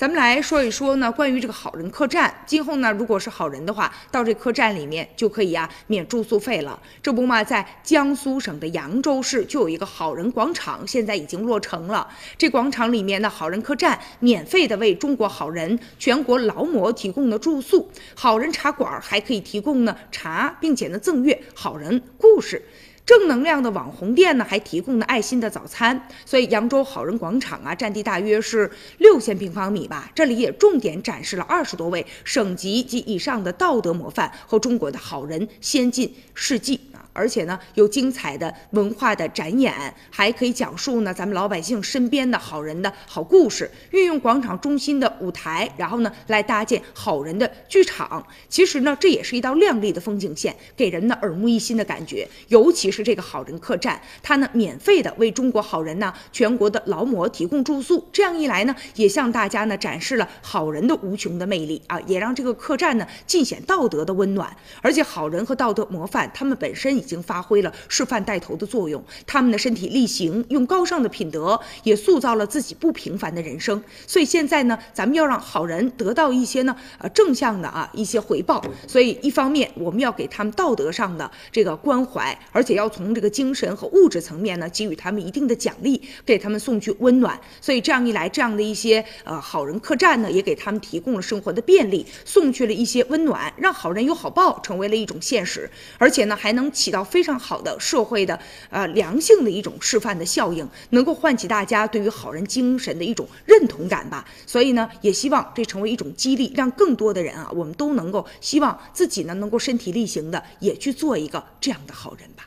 咱们来说一说呢，关于这个好人客栈，今后呢，如果是好人的话，到这客栈里面就可以啊免住宿费了。这不嘛，在江苏省的扬州市就有一个好人广场，现在已经落成了。这广场里面的好人客栈，免费的为中国好人、全国劳模提供的住宿，好人茶馆还可以提供呢茶，并且呢赠阅好人故事。正能量的网红店呢，还提供了爱心的早餐。所以扬州好人广场啊，占地大约是六千平方米吧。这里也重点展示了二十多位省级及以上的道德模范和中国的好人先进事迹啊。而且呢，有精彩的文化的展演，还可以讲述呢咱们老百姓身边的好人的好故事。运用广场中心的舞台，然后呢来搭建好人的剧场。其实呢，这也是一道亮丽的风景线，给人呢耳目一新的感觉。尤其是这个好人客栈，它呢免费的为中国好人呢全国的劳模提供住宿。这样一来呢，也向大家呢展示了好人的无穷的魅力啊，也让这个客栈呢尽显道德的温暖。而且好人和道德模范，他们本身。已经发挥了示范带头的作用，他们的身体力行，用高尚的品德，也塑造了自己不平凡的人生。所以现在呢，咱们要让好人得到一些呢，呃，正向的啊一些回报。所以一方面我们要给他们道德上的这个关怀，而且要从这个精神和物质层面呢，给予他们一定的奖励，给他们送去温暖。所以这样一来，这样的一些呃好人客栈呢，也给他们提供了生活的便利，送去了一些温暖，让好人有好报成为了一种现实，而且呢，还能起。起到非常好的社会的呃良性的一种示范的效应，能够唤起大家对于好人精神的一种认同感吧。所以呢，也希望这成为一种激励，让更多的人啊，我们都能够希望自己呢能够身体力行的也去做一个这样的好人吧。